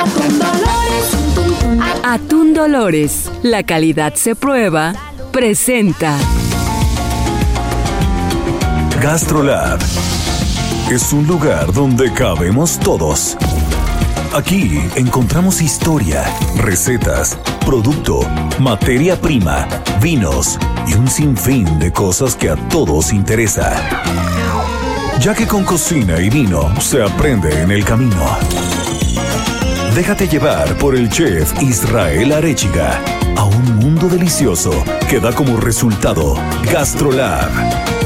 Atún Dolores. Atún Dolores, la calidad se prueba, presenta. GastroLab es un lugar donde cabemos todos. Aquí encontramos historia, recetas, producto, materia prima, vinos y un sinfín de cosas que a todos interesa. Ya que con cocina y vino se aprende en el camino. Déjate llevar por el chef Israel Arechiga a un mundo delicioso que da como resultado GastroLab.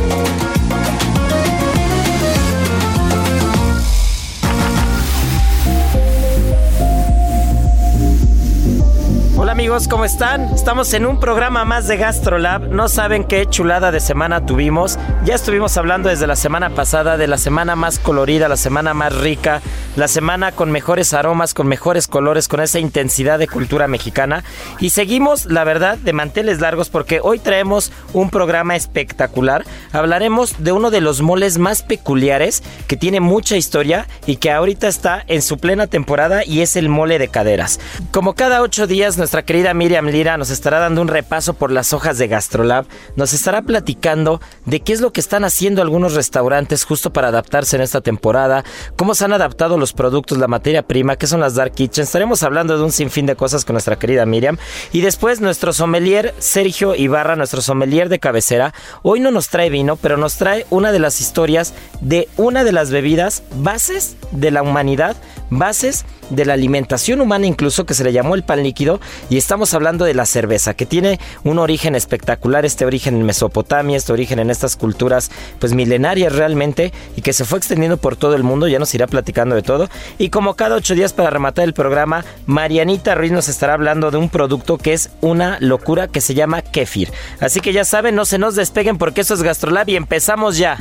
Amigos, ¿cómo están? Estamos en un programa más de GastroLab. No saben qué chulada de semana tuvimos. Ya estuvimos hablando desde la semana pasada de la semana más colorida, la semana más rica, la semana con mejores aromas, con mejores colores, con esa intensidad de cultura mexicana. Y seguimos, la verdad, de manteles largos porque hoy traemos un programa espectacular. Hablaremos de uno de los moles más peculiares que tiene mucha historia y que ahorita está en su plena temporada y es el mole de caderas. Como cada ocho días, nuestra querida Miriam Lira nos estará dando un repaso por las hojas de GastroLab, nos estará platicando de qué es lo que están haciendo algunos restaurantes justo para adaptarse en esta temporada, cómo se han adaptado los productos, la materia prima, qué son las dark kitchens. Estaremos hablando de un sinfín de cosas con nuestra querida Miriam y después nuestro sommelier Sergio Ibarra, nuestro sommelier de cabecera, hoy no nos trae vino, pero nos trae una de las historias de una de las bebidas bases de la humanidad, bases de la alimentación humana incluso que se le llamó el pan líquido estamos hablando de la cerveza que tiene un origen espectacular, este origen en Mesopotamia, este origen en estas culturas pues milenarias realmente y que se fue extendiendo por todo el mundo, ya nos irá platicando de todo y como cada ocho días para rematar el programa, Marianita Ruiz nos estará hablando de un producto que es una locura que se llama kefir, así que ya saben, no se nos despeguen porque esto es Gastrolab y empezamos ya.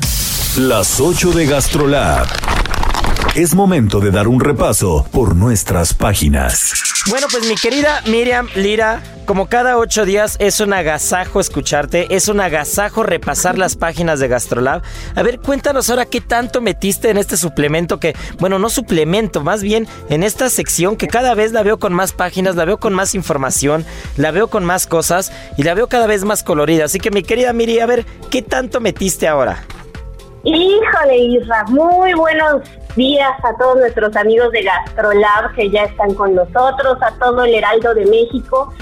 Las 8 de GastroLab. Es momento de dar un repaso por nuestras páginas. Bueno, pues mi querida Miriam Lira, como cada ocho días es un agasajo escucharte, es un agasajo repasar las páginas de Gastrolab. A ver, cuéntanos ahora qué tanto metiste en este suplemento que, bueno, no suplemento, más bien en esta sección que cada vez la veo con más páginas, la veo con más información, la veo con más cosas y la veo cada vez más colorida. Así que mi querida Miri, a ver, ¿qué tanto metiste ahora? Híjole, Isra, muy buenos días a todos nuestros amigos de GastroLab que ya están con nosotros, a todo el Heraldo de México.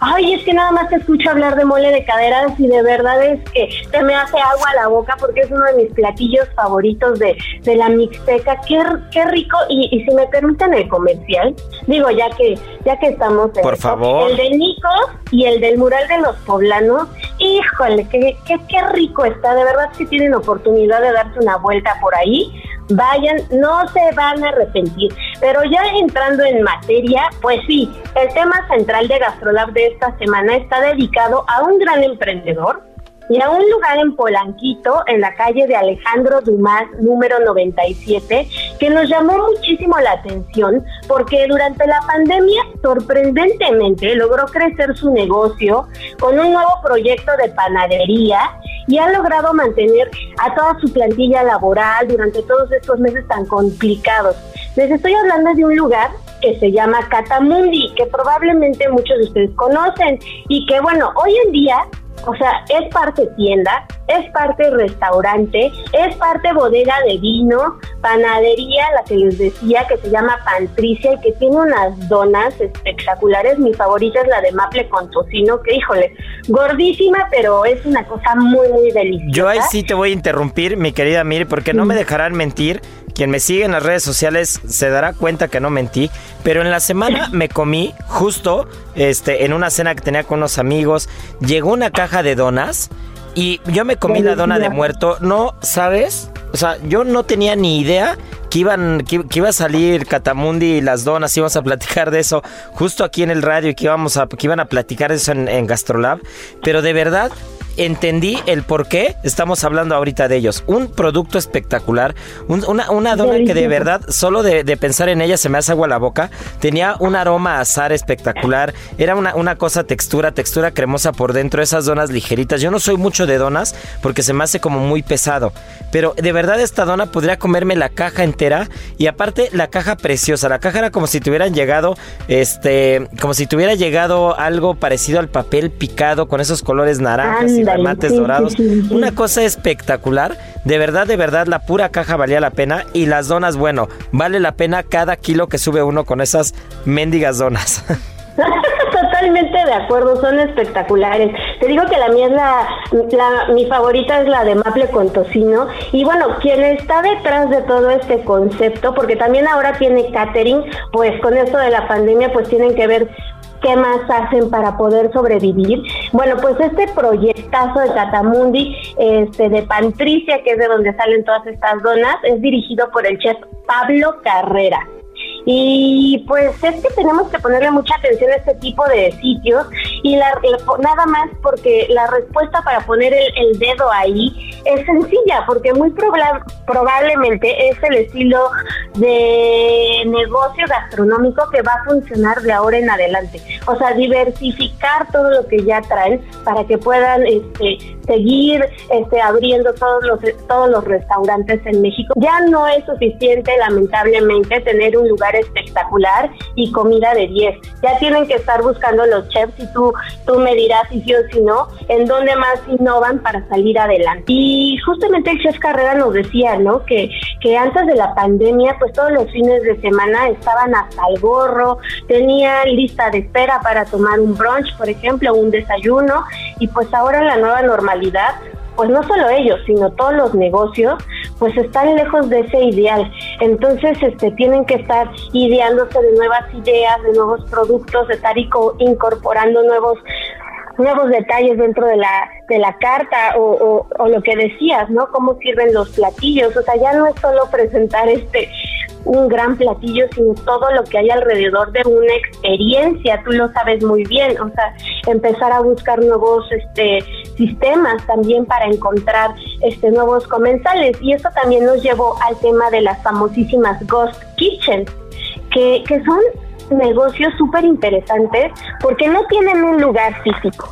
Ay, es que nada más te escucho hablar de mole de caderas y de verdad es que te me hace agua a la boca porque es uno de mis platillos favoritos de, de la mixteca. Qué, qué rico. Y, y, si me permiten el comercial, digo, ya que ya que estamos en Por esto, favor. el de Nico y el del mural de los poblanos, híjole, qué, qué, qué rico está. De verdad, si tienen oportunidad de darse una vuelta por ahí, vayan, no se van a arrepentir. Pero ya entrando en materia, pues sí, el tema central de GastroLab de esta semana está dedicado a un gran emprendedor y a un lugar en Polanquito, en la calle de Alejandro Dumas, número 97, que nos llamó muchísimo la atención porque durante la pandemia sorprendentemente logró crecer su negocio con un nuevo proyecto de panadería y ha logrado mantener a toda su plantilla laboral durante todos estos meses tan complicados. Les estoy hablando de un lugar que se llama Catamundi, que probablemente muchos de ustedes conocen y que bueno, hoy en día o sea, es parte tienda, es parte restaurante, es parte bodega de vino, panadería, la que les decía que se llama Pantricia y que tiene unas donas espectaculares. Mi favorita es la de maple con tocino, que híjole, gordísima, pero es una cosa muy, muy deliciosa. Yo ahí sí te voy a interrumpir, mi querida Miri, porque no me dejarán mentir. Quien me sigue en las redes sociales se dará cuenta que no mentí, pero en la semana me comí justo este en una cena que tenía con unos amigos, llegó una caja de donas y yo me comí la dona de muerto, no, ¿sabes? O sea, yo no tenía ni idea que que iban, que, iba a salir Catamundi y las donas, íbamos a platicar de eso justo aquí en el radio y que íbamos a, que iban a platicar eso en, en Gastrolab. Pero de verdad, entendí el por qué estamos hablando ahorita de ellos. Un producto espectacular, una, una dona que de verdad, solo de, pensar en ella se me hace agua la boca. Tenía un aroma azar espectacular, era una, una cosa textura, textura cremosa por dentro, esas donas ligeritas. Yo no soy mucho de donas porque se me hace como muy pesado, pero de verdad esta dona podría comerme la caja entera y aparte la caja preciosa. La caja era como si tuvieran llegado, este, como si tuviera llegado algo parecido al papel picado con esos colores naranjas remates dorados. Una cosa espectacular. De verdad, de verdad, la pura caja valía la pena. Y las donas, bueno, vale la pena cada kilo que sube uno con esas mendigas donas. Totalmente de acuerdo, son espectaculares. Te digo que la mía es la, mi favorita es la de maple con tocino. Y bueno, quien está detrás de todo este concepto, porque también ahora tiene catering, pues con esto de la pandemia, pues tienen que ver qué más hacen para poder sobrevivir. Bueno, pues este proyectazo de Catamundi, este de Pantricia, que es de donde salen todas estas donas, es dirigido por el chef Pablo Carrera. Y pues es que tenemos que ponerle mucha atención a este tipo de sitios y la, nada más porque la respuesta para poner el, dedo ahí es sencilla, porque muy probablemente es el estilo de negocio gastronómico que va a funcionar de ahora en adelante. O sea, diversificar todo lo que ya traen para que puedan este, seguir este, abriendo todos los, todos los restaurantes en México. Ya no es suficiente, lamentablemente, tener un lugar espectacular y comida de 10. Ya tienen que estar buscando los chefs y tú, tú me dirás si sí o si no, en dónde más innovan para salir adelante. Y justamente el chef Carrera nos decía, ¿no? Que, que antes de la pandemia, pues todos los fines de semana estaban hasta el gorro, tenían lista de espera para tomar un brunch, por ejemplo, un desayuno, y pues ahora la nueva normalidad pues no solo ellos, sino todos los negocios, pues están lejos de ese ideal. Entonces, este, tienen que estar ideándose de nuevas ideas, de nuevos productos, de estar incorporando nuevos nuevos detalles dentro de la de la carta o, o, lo que decías, ¿no? Cómo sirven los platillos, o sea, ya no es solo presentar este un gran platillo, sino todo lo que hay alrededor de una experiencia, tú lo sabes muy bien, o sea, empezar a buscar nuevos este sistemas también para encontrar este nuevos comensales. Y eso también nos llevó al tema de las famosísimas ghost kitchens, que, que son negocios súper interesantes porque no tienen un lugar físico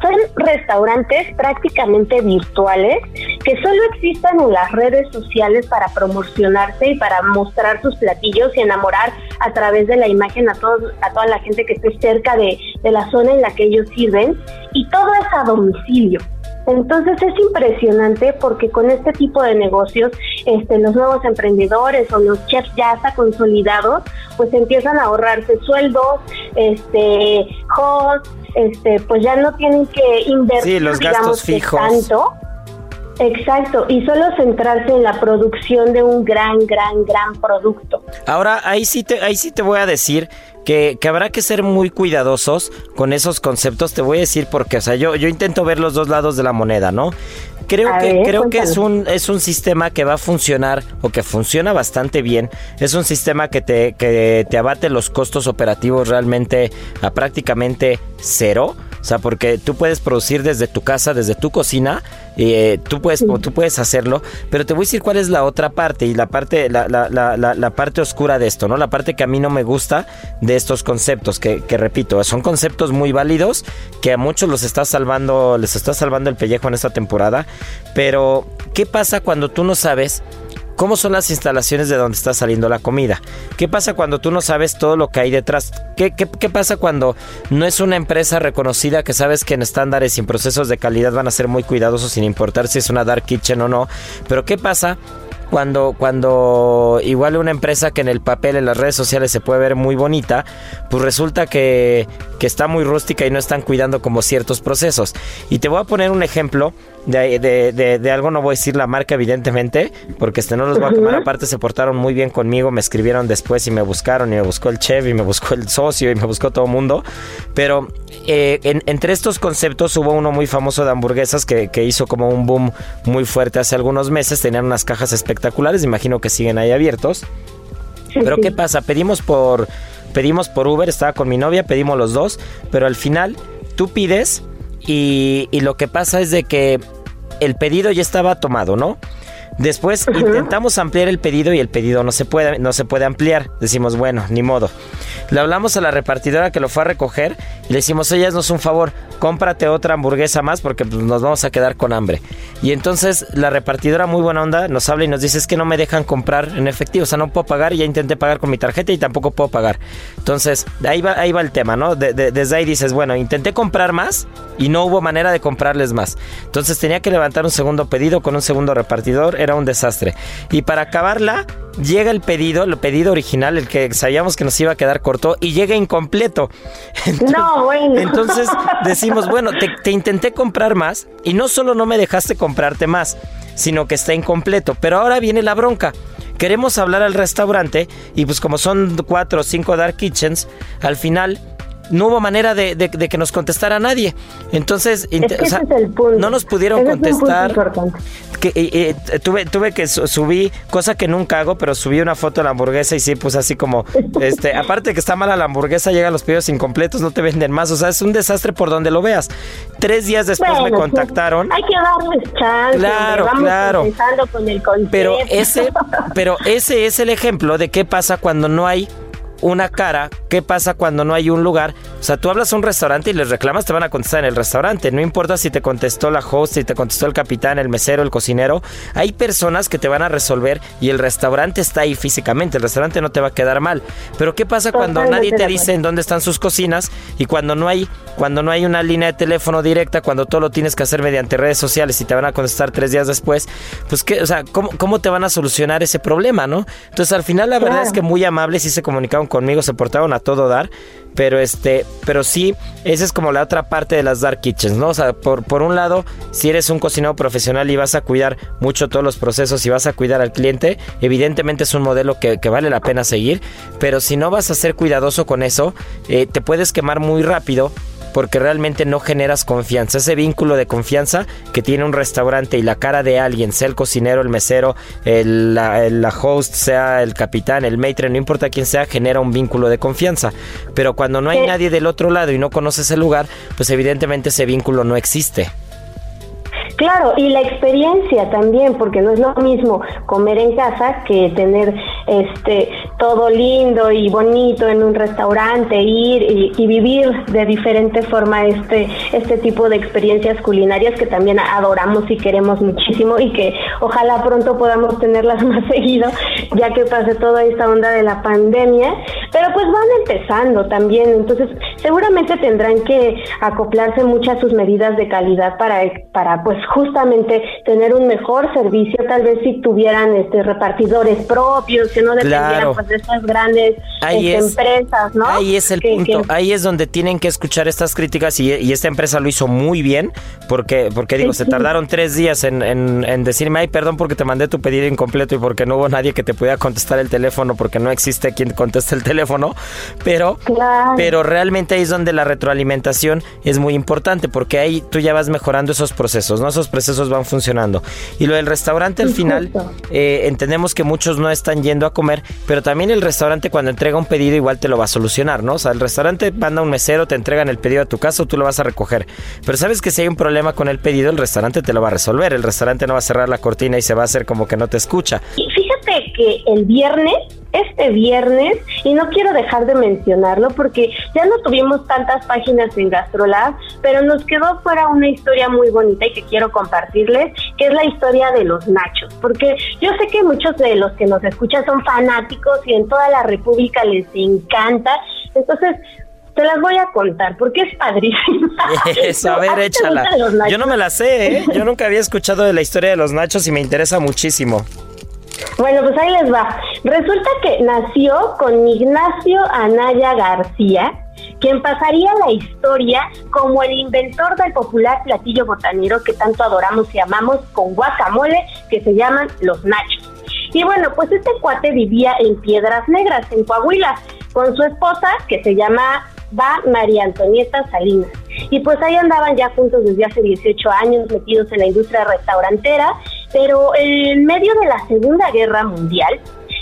son restaurantes prácticamente virtuales que solo existen en las redes sociales para promocionarse y para mostrar sus platillos y enamorar a través de la imagen a, todos, a toda la gente que esté cerca de, de la zona en la que ellos sirven y todo es a domicilio. Entonces es impresionante porque con este tipo de negocios, este, los nuevos emprendedores o los chefs ya hasta consolidados, pues empiezan a ahorrarse sueldos, este, hosts, este, pues ya no tienen que invertir, los gastos fijos. tanto. Exacto, y solo centrarse en la producción de un gran, gran, gran producto. Ahora, ahí sí te, ahí sí te voy a decir que, que, habrá que ser muy cuidadosos con esos conceptos. Te voy a decir porque, o sea, yo, yo intento ver los dos lados de la moneda, ¿no? Creo que, creo que es un, es un sistema que va a funcionar o que funciona bastante bien. Es un sistema que te, que te abate los costos operativos realmente a prácticamente cero. O sea, porque tú puedes producir desde tu casa, desde tu cocina, y eh, tú puedes, tú puedes hacerlo, pero te voy a decir cuál es la otra parte y la parte, la, la, la, la, parte oscura de esto, ¿no? La parte que a mí no me gusta de estos conceptos, que, que repito, son conceptos muy válidos, que a muchos los está salvando, les está salvando el pellejo en esta temporada, pero ¿qué pasa cuando tú no sabes ¿Cómo son las instalaciones de donde está saliendo la comida? ¿Qué pasa cuando tú no sabes todo lo que hay detrás? ¿Qué, qué, pasa cuando no es una empresa reconocida que sabes que en estándares y en procesos de calidad van a ser muy cuidadosos sin importar si es una dark kitchen o no? Pero ¿qué pasa cuando, cuando igual una empresa que en el papel, en las redes sociales se puede ver muy bonita, pues resulta que, que está muy rústica y no están cuidando como ciertos procesos. Y te voy a poner un ejemplo de, de, algo, no voy a decir la marca evidentemente, porque este no los voy a tomar. Aparte, se portaron muy bien conmigo, me escribieron después y me buscaron y me buscó el chef y me buscó el socio y me buscó todo el mundo, pero eh, entre estos conceptos hubo uno muy famoso de hamburguesas que, que hizo como un boom muy fuerte hace algunos meses, tenían unas cajas espectaculares espectaculares, imagino que siguen ahí abiertos. Pero ¿qué pasa? Pedimos por pedimos por Uber, estaba con mi novia, pedimos los dos, pero al final tú pides y, y lo que pasa es de que el pedido ya estaba tomado, ¿no? Después intentamos ampliar el pedido y el pedido no se puede, no se puede ampliar. Decimos, bueno, ni modo. Le hablamos a la repartidora que lo fue a recoger y le decimos, oye, es un favor, cómprate otra hamburguesa más porque pues, nos vamos a quedar con hambre. Y entonces la repartidora muy buena onda nos habla y nos dice, es que no me dejan comprar en efectivo, o sea, no puedo pagar, ya intenté pagar con mi tarjeta y tampoco puedo pagar. Entonces, ahí va, ahí va el tema, ¿no? desde ahí dices, bueno, intenté comprar más y no hubo manera de comprarles más. Entonces tenía que levantar un segundo pedido con un segundo repartidor, era un desastre. Y para acabarla, llega el pedido, el pedido original, el que sabíamos que nos iba a quedar corto, y llega incompleto. no, bueno. Entonces decimos, bueno, te, te, intenté comprar más y no solo no me dejaste comprarte más, sino que está incompleto. Pero ahora viene la bronca. Queremos hablar al restaurante y pues como son cuatro o cinco dark kitchens, al final no hubo manera de, que nos contestara nadie. Entonces, no nos pudieron contestar. que, eh, eh, tuve, tuve que subí, cosa que nunca hago, pero subí una foto de la hamburguesa y sí, pues así como, este, aparte de que está mala la hamburguesa, llegan los pedidos incompletos, no te venden más. O sea, es un desastre por donde lo veas. Tres días después me pues, contactaron. hay que darles chance. Claro, claro. pero ese, pero ese es el ejemplo de qué pasa cuando no hay una cara, ¿qué pasa cuando no hay un lugar? O sea, tú hablas a un restaurante y les reclamas, te van a contestar en el restaurante. No importa si te contestó la host, si te contestó el capitán, el mesero, el cocinero. Hay personas que te van a resolver y el restaurante está ahí físicamente. El restaurante no te va a quedar mal. Pero ¿qué pasa cuando nadie te dice en dónde están sus cocinas y cuando no hay, cuando no hay una línea de teléfono directa, cuando todo lo tienes que hacer mediante redes sociales y te van a contestar tres días después? Pues, ¿qué, o sea, ¿cómo, cómo te van a solucionar ese problema, no? Entonces, al final, la verdad es que muy amables y se comunicaron conmigo, se portaron a todo dar, pero este, pero sí, esa es como la otra parte de las dark kitchens, ¿no? O sea, por, por un lado, si eres un cocinero profesional y vas a cuidar mucho todos los procesos y vas a cuidar al cliente, evidentemente es un modelo que, vale la pena seguir, pero si no vas a ser cuidadoso con eso, eh, te puedes quemar muy rápido porque realmente no generas confianza. Ese vínculo de confianza que tiene un restaurante y la cara de alguien, sea el cocinero, el mesero, el, la, host, sea el capitán, el maitre, no importa quién sea, genera un vínculo de confianza. Pero cuando no hay nadie del otro lado y no conoces el lugar, pues evidentemente ese vínculo no existe. Claro, y la experiencia también, porque no es lo mismo comer en casa que tener este todo lindo y bonito en un restaurante, ir y, vivir de diferente forma este este tipo de experiencias culinarias que también adoramos y queremos muchísimo y que ojalá pronto podamos tenerlas más seguido, ya que pase toda esta onda de la pandemia, pero pues van empezando también, entonces seguramente tendrán que acoplarse muchas sus medidas de calidad para para pues justamente tener un mejor servicio, tal vez si tuvieran este repartidores propios, que no dependieran pues de estas grandes este, empresas, ¿no? Ahí es el punto, ahí es donde tienen que escuchar estas críticas y, esta empresa lo hizo muy bien, porque, porque digo, se tardaron tres días en, en, decirme, ay, perdón porque te mandé tu pedido incompleto y porque no hubo nadie que te pudiera contestar el teléfono, porque no existe quien conteste el teléfono, pero, pero realmente ahí es donde la retroalimentación es muy importante, porque ahí tú ya vas mejorando esos procesos, ¿no? Esos procesos van funcionando. Y lo del restaurante al final, eh, entendemos que muchos no están yendo a comer, pero también el restaurante cuando entrega un pedido igual te lo va a solucionar, ¿no? O sea, el restaurante manda un mesero, te entregan el pedido a tu casa tú lo vas a recoger. Pero sabes que si hay un problema con el pedido, el restaurante te lo va a resolver. El restaurante no va a cerrar la cortina y se va a hacer como que no te escucha. Y fíjate que el viernes este viernes, y no quiero dejar de mencionarlo porque ya no tuvimos tantas páginas en GastroLab, pero nos quedó fuera una historia muy bonita y que quiero compartirles, que es la historia de los nachos, porque yo sé que muchos de los que nos escuchan son fanáticos y en toda la República les encanta, entonces te las voy a contar porque es padrísima. Eso, a ver, échala. Yo no me la sé, ¿eh? Yo nunca había escuchado de la historia de los nachos y me interesa muchísimo. Bueno, pues ahí les va. Resulta que nació con Ignacio Anaya García, quien pasaría la historia como el inventor del popular platillo botanero que tanto adoramos y amamos con guacamole, que se llaman los nachos. Y bueno, pues este cuate vivía en Piedras Negras, en Coahuila, con su esposa, que se llama va María Antonieta Salinas. Y pues ahí andaban ya juntos desde hace 18 años metidos en la industria restaurantera pero en medio de la Segunda Guerra Mundial,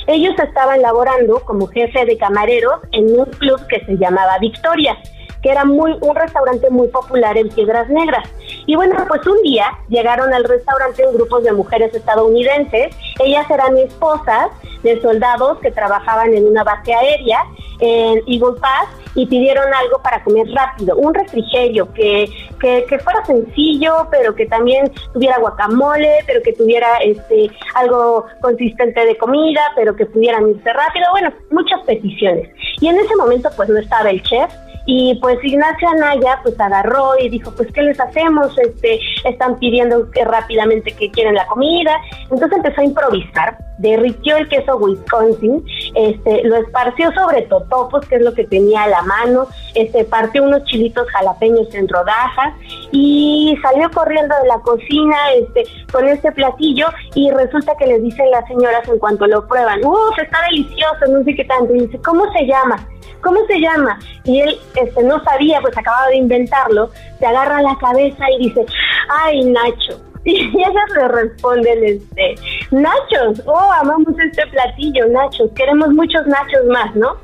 ellos estaban laborando como jefe de camareros en un club que se llamaba Victoria que era muy un restaurante muy popular en Piedras Negras. Y bueno, pues un día llegaron al restaurante un grupo de mujeres estadounidenses. Ellas eran esposas de soldados que trabajaban en una base aérea en Eagle Pass y pidieron algo para comer rápido, un refrigerio que, que, que, fuera sencillo, pero que también tuviera guacamole, pero que tuviera este algo consistente de comida, pero que pudieran irse rápido, bueno, muchas peticiones. Y en ese momento pues no estaba el chef, y pues Ignacio Anaya pues agarró y dijo, pues ¿qué les hacemos? Este, están pidiendo que rápidamente que quieren la comida. Entonces empezó a improvisar, derritió el queso Wisconsin, este, lo esparció sobre totopos, que es lo que tenía a la mano, este, partió unos chilitos jalapeños en rodajas y salió corriendo de la cocina este, con este platillo y resulta que les dicen las señoras en cuanto lo prueban, uff, está delicioso, no sé qué tanto, y dice, ¿cómo se llama? ¿cómo se llama? Y él este, no sabía, pues acababa de inventarlo, se agarra la cabeza y dice, ay, Nacho. Y ellas le responden, este, Nachos, oh, amamos este platillo, Nachos, queremos muchos Nachos más, ¿no?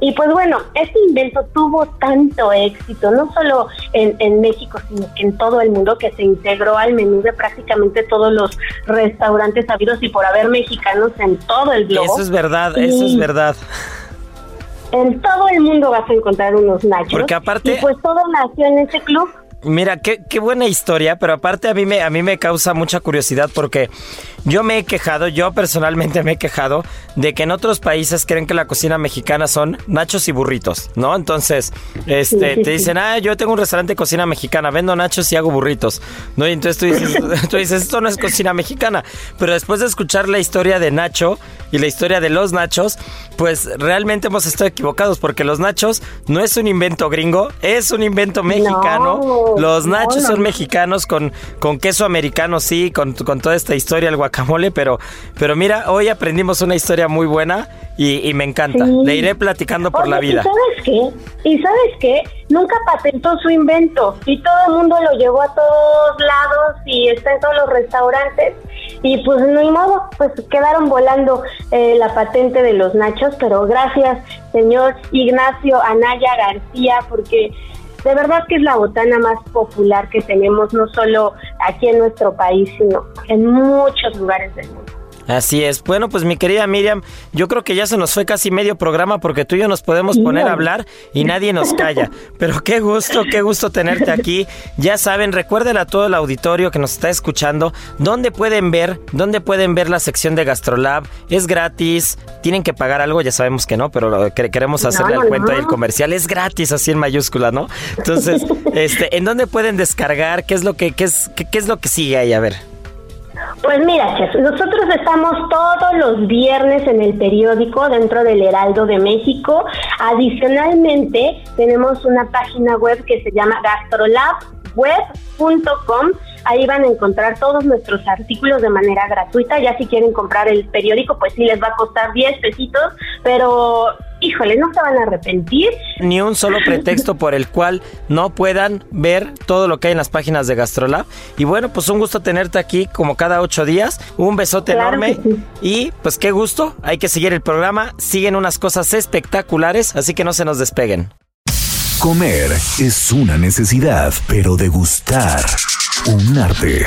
Y pues bueno, este invento tuvo tanto éxito, no solo en, en México, sino que en todo el mundo, que se integró al menú de prácticamente todos los restaurantes habidos y por haber mexicanos en todo el globo. Eso es verdad, eso es verdad en todo el mundo vas a encontrar unos nachos. Porque aparte... Y pues todo nació en ese club. Mira, qué, qué buena historia, pero aparte a mí, me, a mí me causa mucha curiosidad porque yo me he quejado, yo personalmente me he quejado de que en otros países creen que la cocina mexicana son nachos y burritos, ¿no? Entonces, este, te dicen, ah, yo tengo un restaurante de cocina mexicana, vendo nachos y hago burritos, ¿no? Y entonces tú dices, tú dices, esto no es cocina mexicana. Pero después de escuchar la historia de Nacho y la historia de los nachos, pues realmente hemos estado equivocados porque los nachos no es un invento gringo, es un invento mexicano. los nachos son mexicanos con, con queso americano, sí, con, con toda esta historia, el guacamole guacamole, pero, pero mira, hoy aprendimos una historia muy buena y, me encanta. Le iré platicando por la vida. ¿y sabes qué? ¿Y sabes qué? Nunca patentó su invento y todo el mundo lo llevó a todos lados y está en todos los restaurantes y pues ni modo, pues quedaron volando eh, la patente de los nachos, pero gracias señor Ignacio Anaya García porque de verdad que es la botana más popular que tenemos, no solo aquí en nuestro país, sino en muchos lugares del mundo. Así es. Bueno, pues mi querida Miriam, yo creo que ya se nos fue casi medio programa porque tú y yo nos podemos poner a hablar y nadie nos calla. Pero qué gusto, qué gusto tenerte aquí. Ya saben, recuerden a todo el auditorio que nos está escuchando dónde pueden ver, dónde pueden ver la sección de Gastrolab. Es gratis, tienen que pagar algo, ya sabemos que no, pero queremos hacerle al cuento y el comercial. Es gratis, así en mayúscula, ¿no? Entonces, este, ¿en dónde pueden descargar? ¿Qué es lo que, qué es, qué es lo que sigue ahí? A ver. Pues mira, Chef, nosotros estamos todos los viernes en el periódico dentro del Heraldo de México. Adicionalmente, tenemos una página web que se llama gastrolabweb.com. Ahí van a encontrar todos nuestros artículos de manera gratuita. Ya si quieren comprar el periódico, pues sí les va a costar 10 pesitos, pero híjole, no se van a arrepentir. Ni un solo pretexto por el cual no puedan ver todo lo que hay en las páginas de Gastrolab. Y bueno, pues un gusto tenerte aquí como cada ocho días. Un besote enorme. Y pues qué gusto. Hay que seguir el programa. Siguen unas cosas espectaculares, así que no se nos despeguen. Comer es una necesidad, pero degustar un arte.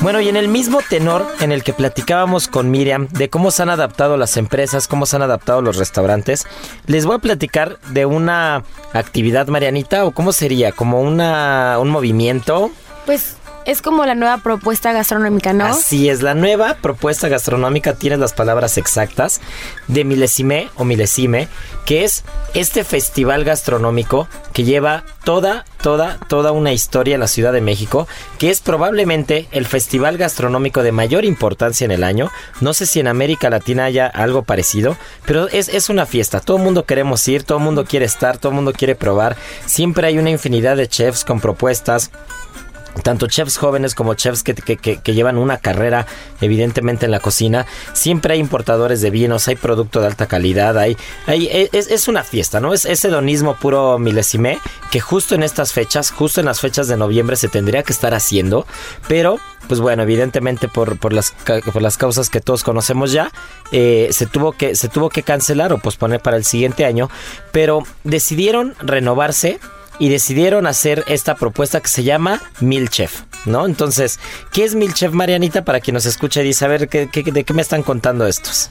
Bueno, y en el mismo tenor en el que platicábamos con Miriam de cómo se han adaptado las empresas, cómo se han adaptado los restaurantes, les voy a platicar de una actividad, Marianita, o cómo sería, como una, un movimiento. Pues es como la nueva propuesta gastronómica, ¿no? Así es, la nueva propuesta gastronómica tiene las palabras exactas de Milesime o Milesime, que es este festival gastronómico que lleva toda, toda, toda una historia en la Ciudad de México, que es probablemente el festival gastronómico de mayor importancia en el año. No sé si en América Latina haya algo parecido, pero es, es una fiesta. Todo el mundo queremos ir, todo el mundo quiere estar, todo el mundo quiere probar. Siempre hay una infinidad de chefs con propuestas tanto chefs jóvenes como chefs que, que, llevan una carrera evidentemente en la cocina, siempre hay importadores de vinos, hay producto de alta calidad, hay, hay es, es, una fiesta, ¿no? Es ese hedonismo puro milesime que justo en estas fechas, justo en las fechas de noviembre se tendría que estar haciendo, pero pues bueno, evidentemente por, por, las, por las causas que todos conocemos ya, eh, se, tuvo que, se tuvo que cancelar o posponer para el siguiente año, pero decidieron renovarse y decidieron hacer esta propuesta que se llama Milchef, ¿no? Entonces, ¿qué es Milchef, Marianita? Para quien nos escuche y dice, a ver, ¿qué, qué- de qué me están contando estos?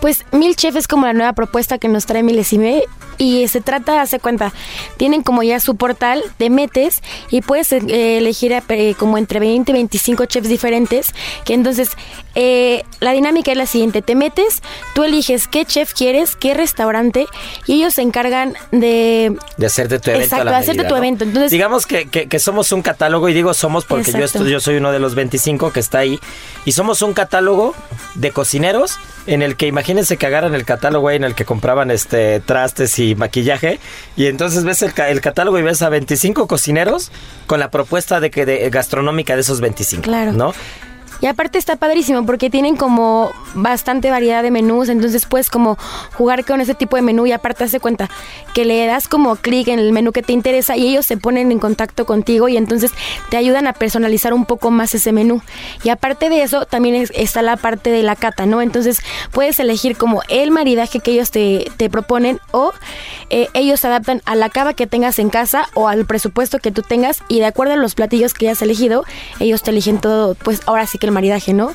Pues Milchef es como la nueva propuesta que nos trae Milesime y se trata, hace cuenta, tienen como ya su portal, te metes y puedes eh, elegir eh, como entre 20 y 25 chefs diferentes, que entonces eh, la dinámica es la siguiente, te metes, tú eliges qué chef quieres, qué restaurante y ellos se encargan de... De hacerte tu evento. Exacto, a la hacerte medida, tu ¿no? evento. Entonces- Digamos que, que- que somos un catálogo, y digo somos porque yo, estoy- yo soy uno de los 25 que está ahí, y somos un catálogo de cocineros en el que imagínense que agarran el catálogo ahí en el que compraban este trastes y maquillaje, y entonces ves el, el catálogo y ves a 25 cocineros con la propuesta de que de gastronómica de esos 25. Claro. ¿No? Y aparte está padrísimo porque tienen como bastante variedad de menús, entonces puedes como jugar con ese tipo de menú y aparte hace cuenta que le das como clic en el menú que te interesa y ellos se ponen en contacto contigo y entonces te ayudan a personalizar un poco más ese menú. Y aparte de eso también es- está la parte de la cata, ¿no? Entonces puedes elegir como el maridaje que ellos te, te proponen o eh, ellos se adaptan a la cava que tengas en casa o al presupuesto que tú tengas y de acuerdo a los platillos que hayas elegido, ellos te eligen todo, pues ahora sí que el maridaje, ¿no?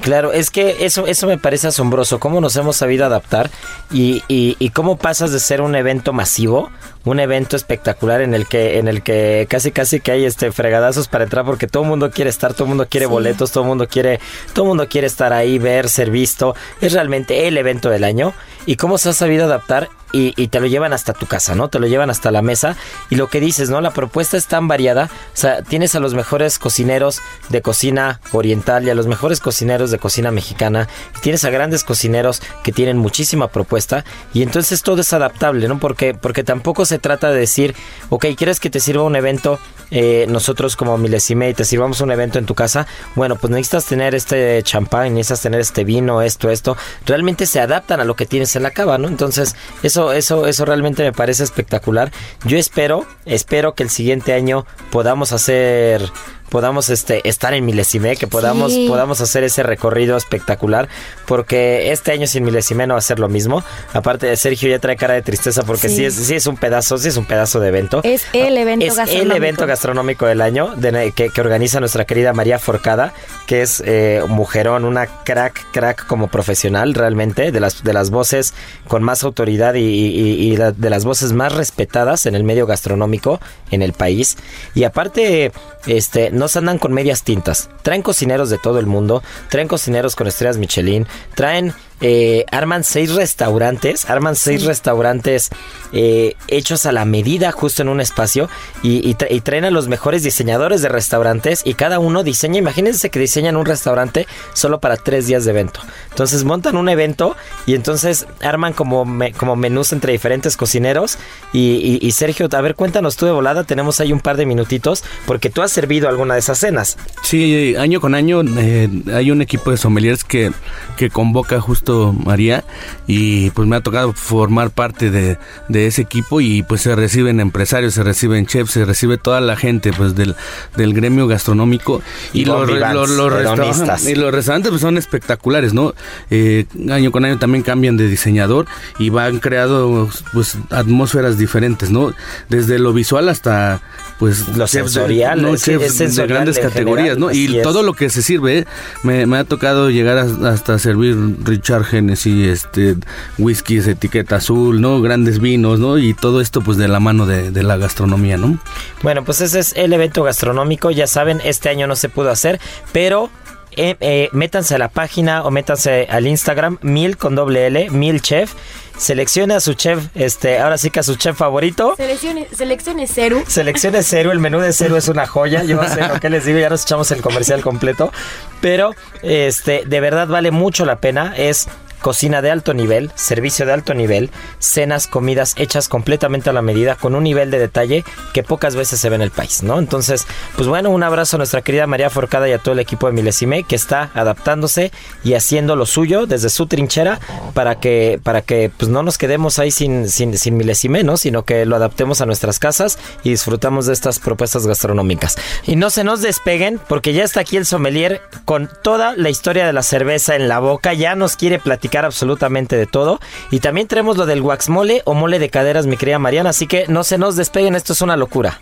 Claro, es que eso, eso me parece asombroso, cómo nos hemos sabido adaptar y, y- y cómo pasas de ser un evento masivo, un evento espectacular en el que, en el que casi casi que hay este fregadazos para entrar porque todo el mundo quiere estar, todo el mundo quiere Sí. boletos, todo el mundo quiere, todo mundo quiere estar ahí, ver, ser visto. Es realmente el evento del año y cómo se ha sabido adaptar y, y te lo llevan hasta tu casa, ¿no? Te lo llevan hasta la mesa y lo que dices, ¿no? La propuesta es tan variada, o sea, tienes a los mejores cocineros de cocina oriental y a los mejores cocineros de cocina mexicana, y tienes a grandes cocineros que tienen muchísima propuesta y entonces todo es adaptable, ¿no? Porque, porque tampoco se trata de decir, ok, ¿quieres que te sirva un evento, eh, nosotros como Milesime y te sirvamos un evento en tu casa? Bueno, pues necesitas tener este champán, necesitas tener este vino, esto, esto. Realmente se adaptan a lo que tienes en la cava, ¿no? Entonces, eso, eso, eso realmente me parece espectacular. Yo espero, espero que el siguiente año podamos hacer podamos este estar en Milesime, que podamos Sí. podamos hacer ese recorrido espectacular, porque este año sin Milesime no va a ser lo mismo. Aparte de Sergio ya trae cara de tristeza porque sí, Sí. es sí es un pedazo, sí es un pedazo de evento. Es el evento Es el gastronómico. evento gastronómico del año de- que, que organiza nuestra querida María Forcada, que es eh, mujerón, una crack, crack como profesional realmente, de las, de las voces con más autoridad y, y- y la- de las voces más respetadas en el medio gastronómico en el país. Y aparte, este, no andan con medias tintas. Traen cocineros de todo el mundo, traen cocineros con estrellas Michelin, traen eh, arman seis restaurantes, arman seis restaurantes eh, hechos a la medida justo en un espacio y, y tra- y traen a los mejores diseñadores de restaurantes y cada uno diseña, imagínense que diseñan un restaurante solo para tres días de evento. Entonces montan un evento y entonces arman como, me- como menús entre diferentes cocineros y, y- y Sergio, a ver, cuéntanos tú de volada, tenemos ahí un par de minutitos porque tú has servido alguna de esas cenas. Sí, año con año eh, hay un equipo de sommeliers que, que convoca justo María y pues me ha tocado formar parte de, de ese equipo y pues se reciben empresarios, se reciben chefs, se recibe toda la gente pues del, del gremio gastronómico Y los, restaurantes- y los restaurantes pues, son espectaculares, ¿no? Eh, año con año también cambian de diseñador y van creando pues atmósferas diferentes, ¿no? Desde lo visual hasta pues Lo chefs de- sensorial, no, sí, chefs es de grandes categorías, general, ¿no? Y es. todo lo que se sirve, ¿eh? me, me ha tocado llegar a- hasta servir Richard Hennessy, este, whiskies, etiqueta azul, ¿no? Grandes vinos, ¿no? Y todo esto pues de la mano de, de la gastronomía, ¿no? Bueno, pues ese es el evento gastronómico. Ya saben, este año no se pudo hacer, pero eh, eh, métanse a la página o métanse al Instagram, mil con doble L, mil chef. Seleccione a su chef, este, ahora sí que a su chef favorito. Selecciones, selecciones Ceru. Seleccione cero, el menú de cero es una joya. Yo no sé lo que les digo, ya nos echamos el comercial completo. Pero este, de verdad vale mucho la pena. Es cocina de alto nivel, servicio de alto nivel, cenas, comidas hechas completamente a la medida con un nivel de detalle que pocas veces se ve en el país, ¿no? Entonces, pues bueno, un abrazo a nuestra querida María Forcada y a todo el equipo de Milesime que está adaptándose y haciendo lo suyo desde su trinchera para que para que pues no nos quedemos ahí sin sin, sin Milesime, ¿no? Sino que lo adaptemos a nuestras casas y disfrutamos de estas propuestas gastronómicas. Y no se nos despeguen porque ya está aquí el sommelier con toda la historia de la cerveza en la boca, ya nos quiere platicar absolutamente de todo y también tenemos lo del wax mole o mole de caderas, mi querida Mariana, así que no se nos despeguen, esto es una locura.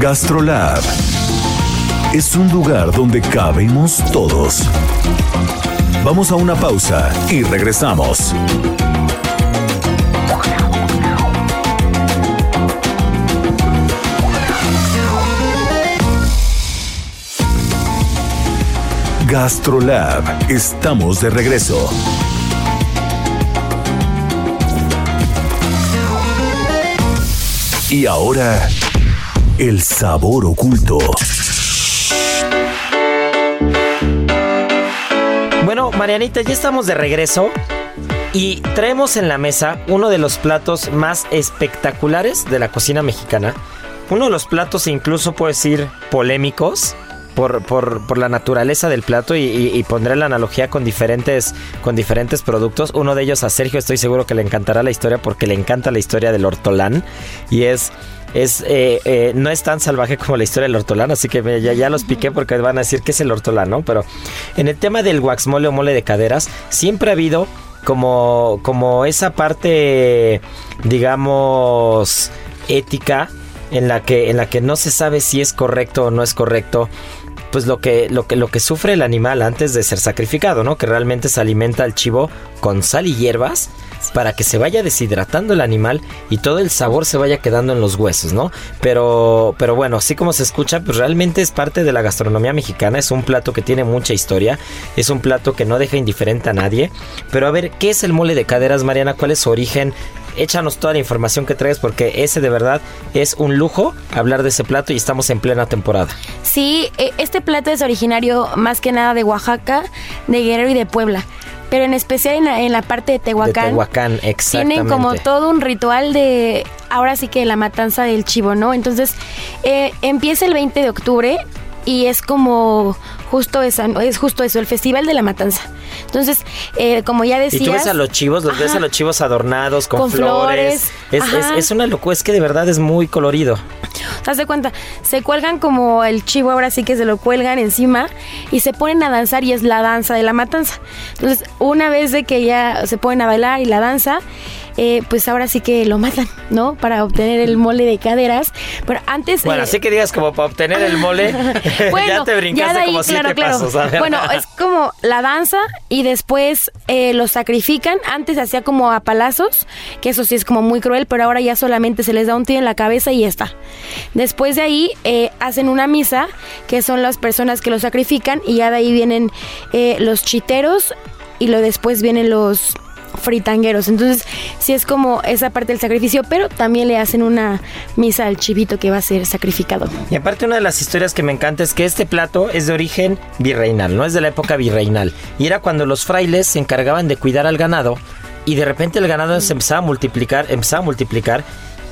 Gastrolab es un lugar donde cabemos todos. Vamos a una pausa y regresamos. Gastrolab, estamos de regreso. Y ahora, el sabor oculto. Bueno, Marianita, ya estamos de regreso y traemos en la mesa uno de los platos más espectaculares de la cocina mexicana. Uno de los platos incluso puedo decir polémicos por, por, por la naturaleza del plato y, pondré la analogía con diferentes, con diferentes productos. Uno de ellos a Sergio estoy seguro que le encantará la historia porque le encanta la historia del hortolán y es... Es, eh, eh, no es tan salvaje como la historia del hortolán, así que ya, ya los piqué porque van a decir que es el hortolán, ¿no? Pero en el tema del guaxmole o mole de caderas, siempre ha habido como, como esa parte, digamos, ética en la que, en la que no se sabe si es correcto o no es correcto pues lo que, lo que, lo que sufre el animal antes de ser sacrificado, ¿no? Que realmente se alimenta al chivo con sal y hierbas para que se vaya deshidratando el animal y todo el sabor se vaya quedando en los huesos, ¿no? Pero, pero bueno, así como se escucha, pues realmente es parte de la gastronomía mexicana, es un plato que tiene mucha historia, es un plato que no deja indiferente a nadie. Pero a ver, ¿qué es el mole de caderas, Mariana? ¿Cuál es su origen? Échanos toda la información que traes porque ese de verdad es un lujo hablar de ese plato y estamos en plena temporada. Sí, eh, este plato es originario más que nada de Oaxaca, de Guerrero y de Puebla. Pero en especial en la, en la parte de Tehuacán. De Tehuacán, exactamente. Tienen como todo un ritual de, ahora sí que la matanza del chivo, ¿no? Entonces, eh, empieza el 20 de octubre y es como justo esa, es justo eso, el festival de la matanza. Entonces, eh, como ya decías... Y tú ves a los chivos, los ves Ajá. a los chivos adornados con, Con flores. flores, Es, es- es una locura, es que de verdad es muy colorido. ¿Te das de cuenta? Se cuelgan como el chivo, ahora sí que se lo cuelgan encima y se ponen a danzar y es la danza de la matanza. Entonces, una vez de que ya se ponen a bailar y la danza, eh, pues ahora sí que lo matan, ¿no? Para obtener el mole de caderas. Pero antes... Bueno, eh, así que digas como para obtener el mole, ya te brincaste de ahí, como siete claro, claro. pasos. Bueno, es como la danza y después eh, lo sacrifican. Antes hacía como a palazos, que eso sí es como muy cruel, pero ahora ya solamente se les da un tiro en la cabeza y ya está. Después de ahí eh, hacen una misa, que son las personas que lo sacrifican, y ya de ahí vienen eh, los chiteros y lo después vienen los fritangueros. Entonces, sí es como esa parte del sacrificio, pero también le hacen una misa al chivito que va a ser sacrificado. Y aparte una de las historias que me encanta es que este plato es de origen virreinal, no es de la época virreinal. Y era cuando los frailes se encargaban de cuidar al ganado y de repente el ganado se empezaba a multiplicar, empezaba a multiplicar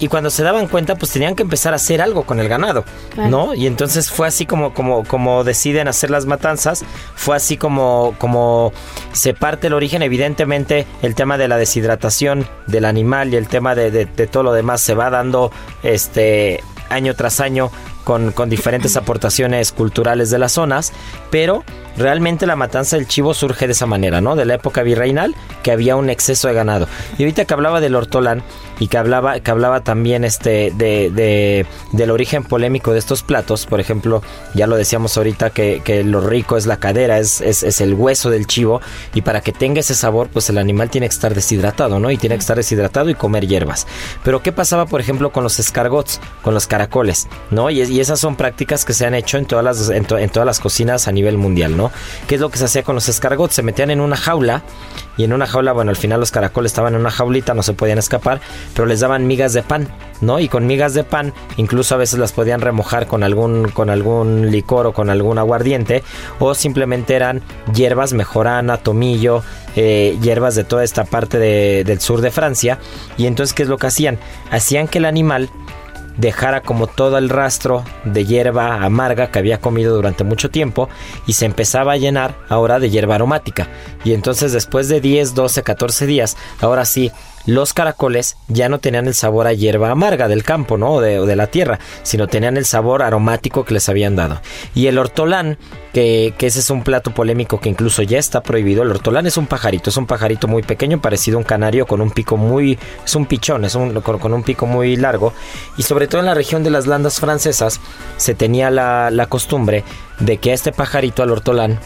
y cuando se daban cuenta pues tenían que empezar a hacer algo con el ganado, Claro. ¿no? Y entonces fue así como como como deciden hacer las matanzas, fue así como como se parte el origen, evidentemente el tema de la deshidratación del animal y el tema de, de- de todo lo demás se va dando este año tras año con, con diferentes aportaciones culturales de las zonas, pero realmente la matanza del chivo surge de esa manera, ¿no? De la época virreinal, que había un exceso de ganado. Y ahorita que hablaba del hortolán y que hablaba, que hablaba también este de, de- del origen polémico de estos platos, por ejemplo, ya lo decíamos ahorita que, que lo rico es la cadera, es, es, el hueso del chivo, y para que tenga ese sabor, pues el animal tiene que estar deshidratado, ¿no? Y tiene que estar deshidratado y comer hierbas. Pero ¿qué pasaba, por ejemplo, con los escargots, con los caracoles, ¿no? Y, y esas son prácticas que se han hecho en todas las, en, to- en todas las cocinas a nivel mundial, ¿no? ¿Qué es lo que se hacía con los escargots? Se metían en una jaula y en una jaula, bueno, al final los caracoles estaban en una jaulita, no se podían escapar, pero les daban migas de pan, ¿no? Y con migas de pan, incluso a veces las podían remojar con algún, con algún licor o con algún aguardiente, o simplemente eran hierbas, mejorana, tomillo, eh, hierbas de toda esta parte del sur de Francia. Y entonces, ¿qué es lo que hacían? Hacían que el animal dejara como todo el rastro de hierba amarga que había comido durante mucho tiempo y se empezaba a llenar ahora de hierba aromática. Y entonces después de 10, 12, 14 días, ahora sí, los caracoles ya no tenían el sabor a hierba amarga del campo, ¿no? O de, la tierra, sino tenían el sabor aromático que les habían dado. Y el hortolán, que, ese es un plato polémico que incluso ya está prohibido. El hortolán es un pajarito, es un pajarito muy pequeño, parecido a un canario, con un pico muy. es un pichón, es un, con, un pico muy largo. Y sobre todo en la región de las landas francesas se tenía la, costumbre de que a este pajarito, al hortolán,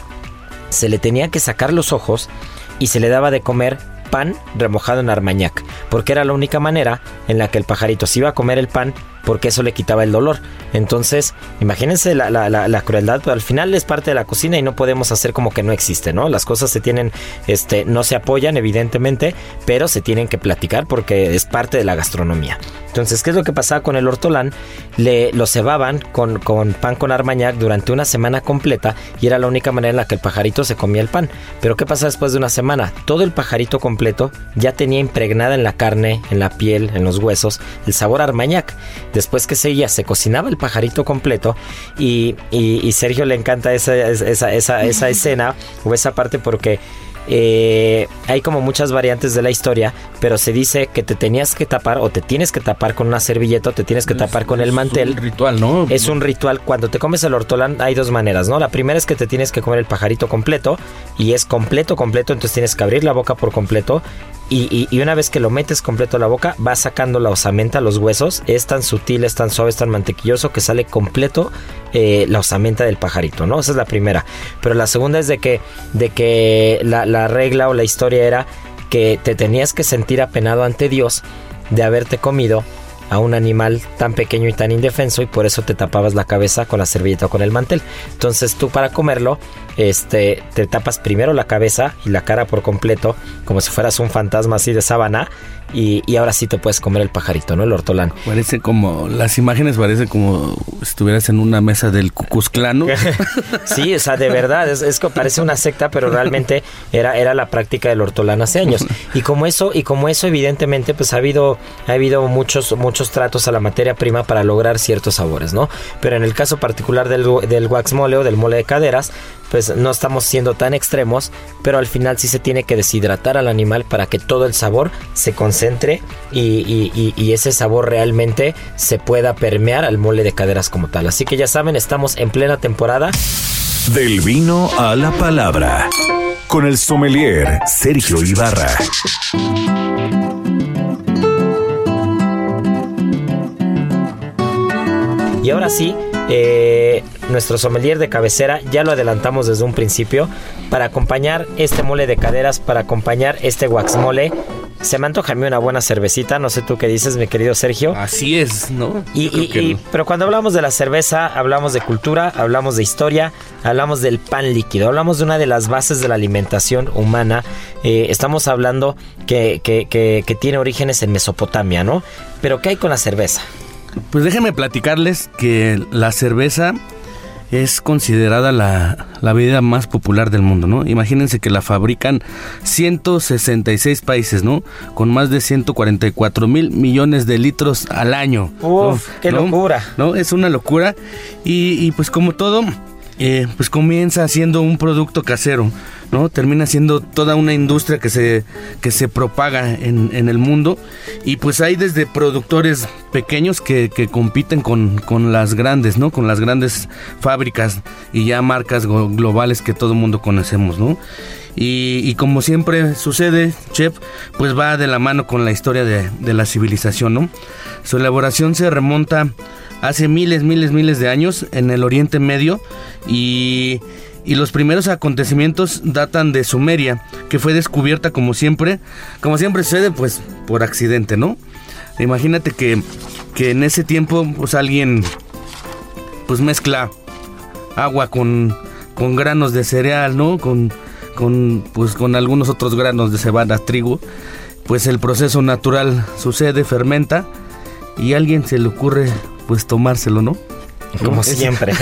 se le tenía que sacar los ojos y se le daba de comer pan remojado en armañac, porque era la única manera en la que el pajarito se iba a comer el pan porque eso le quitaba el dolor. Entonces, imagínense la, la, crueldad, pero al final es parte de la cocina y no podemos hacer como que no existe, ¿no? Las cosas se tienen, este, no se apoyan evidentemente, pero se tienen que platicar porque es parte de la gastronomía. Entonces, ¿qué es lo que pasaba con el hortolán? Le lo cebaban con, con pan con armañac durante una semana completa y era la única manera en la que el pajarito se comía el pan. Pero ¿qué pasa después de una semana? Todo el pajarito completo ya tenía impregnada en la carne, en la piel, en los huesos, el sabor armañac. Después que se, se cocinaba el pajarito completo y, y, Sergio le encanta esa, esa, esa, esa escena o esa parte porque eh, hay como muchas variantes de la historia, pero se dice que te tenías que tapar o te tienes que tapar con una servilleta o te tienes que tapar con el mantel. Es un ritual, ¿no? Es un ritual. Cuando te comes el hortolán hay dos maneras, ¿no? La primera es que te tienes que comer el pajarito completo y es completo, completo, entonces tienes que abrir la boca por completo y, una vez que lo metes completo a la boca, vas sacando la osamenta, los huesos. Es tan sutil, es tan suave, es tan mantequilloso que sale completo eh, la osamenta del pajarito, ¿no? Esa es la primera. Pero la segunda es de que, de que la, la regla o la historia era que te tenías que sentir apenado ante Dios de haberte comido a un animal tan pequeño y tan indefenso y por eso te tapabas la cabeza con la servilleta o con el mantel. Entonces tú para comerlo, este, te tapas primero la cabeza y la cara por completo, como si fueras un fantasma así de sábana y, ahora sí te puedes comer el pajarito, ¿no? El hortolán. Parece como, las imágenes parece como si estuvieras en una mesa del Cucuzclano. sí, o sea, de verdad, es, es, que parece una secta, pero realmente era, era la práctica del hortolán hace años. Y como eso, y como eso evidentemente, pues ha habido, ha habido muchos, muchos tratos a la materia prima para lograr ciertos sabores, ¿no? Pero en el caso particular del, del wax mole o del mole de caderas, pues no estamos siendo tan extremos, pero al final sí se tiene que deshidratar al animal para que todo el sabor se concentre y, ese sabor realmente se pueda permear al mole de caderas como tal. Así que ya saben, estamos en plena temporada. Del vino a la palabra. Con el sommelier Sergio Ibarra. Y ahora sí, eh, nuestro sommelier de cabecera, ya lo adelantamos desde un principio, para acompañar este mole de caderas, para acompañar este wax mole. Se me antoja a mí una buena cervecita, no sé tú qué dices, mi querido Sergio. Así es, ¿no? Y, Pero cuando hablamos de la cerveza, hablamos de cultura, hablamos de historia, hablamos del pan líquido, hablamos de una de las bases de la alimentación humana. Eh, estamos hablando que, que, que tiene orígenes en Mesopotamia, ¿no? Pero ¿qué hay con la cerveza? Pues déjenme platicarles que la cerveza es considerada la, bebida más popular del mundo, ¿no? Imagínense que la fabrican 166 países, ¿no? Con más de 144 mil millones de litros al año. ¡Uf! ¡Qué locura! ¿No? Es una locura. Y, y pues como todo, eh, pues comienza siendo un producto casero, ¿no? Termina siendo toda una industria que se, que se propaga en, en el mundo y pues hay desde productores pequeños que, que compiten con, con, las grandes, ¿no? Con las grandes fábricas y ya marcas globales que todo el mundo conocemos, ¿no? Y, y, como siempre sucede, Chef, pues va de la mano con la historia de, de la civilización, ¿no? Su elaboración se remonta hace miles, miles, miles de años en el Oriente Medio y, los primeros acontecimientos datan de Sumeria, que fue descubierta como siempre, como siempre sucede, pues por accidente, ¿no? Imagínate que, que en ese tiempo pues alguien pues mezcla agua con, con granos de cereal, ¿no? Con, con, pues, con algunos otros granos de cebada, trigo, pues el proceso natural sucede, fermenta y a alguien se le ocurre pues tomárselo, ¿no? Como siempre.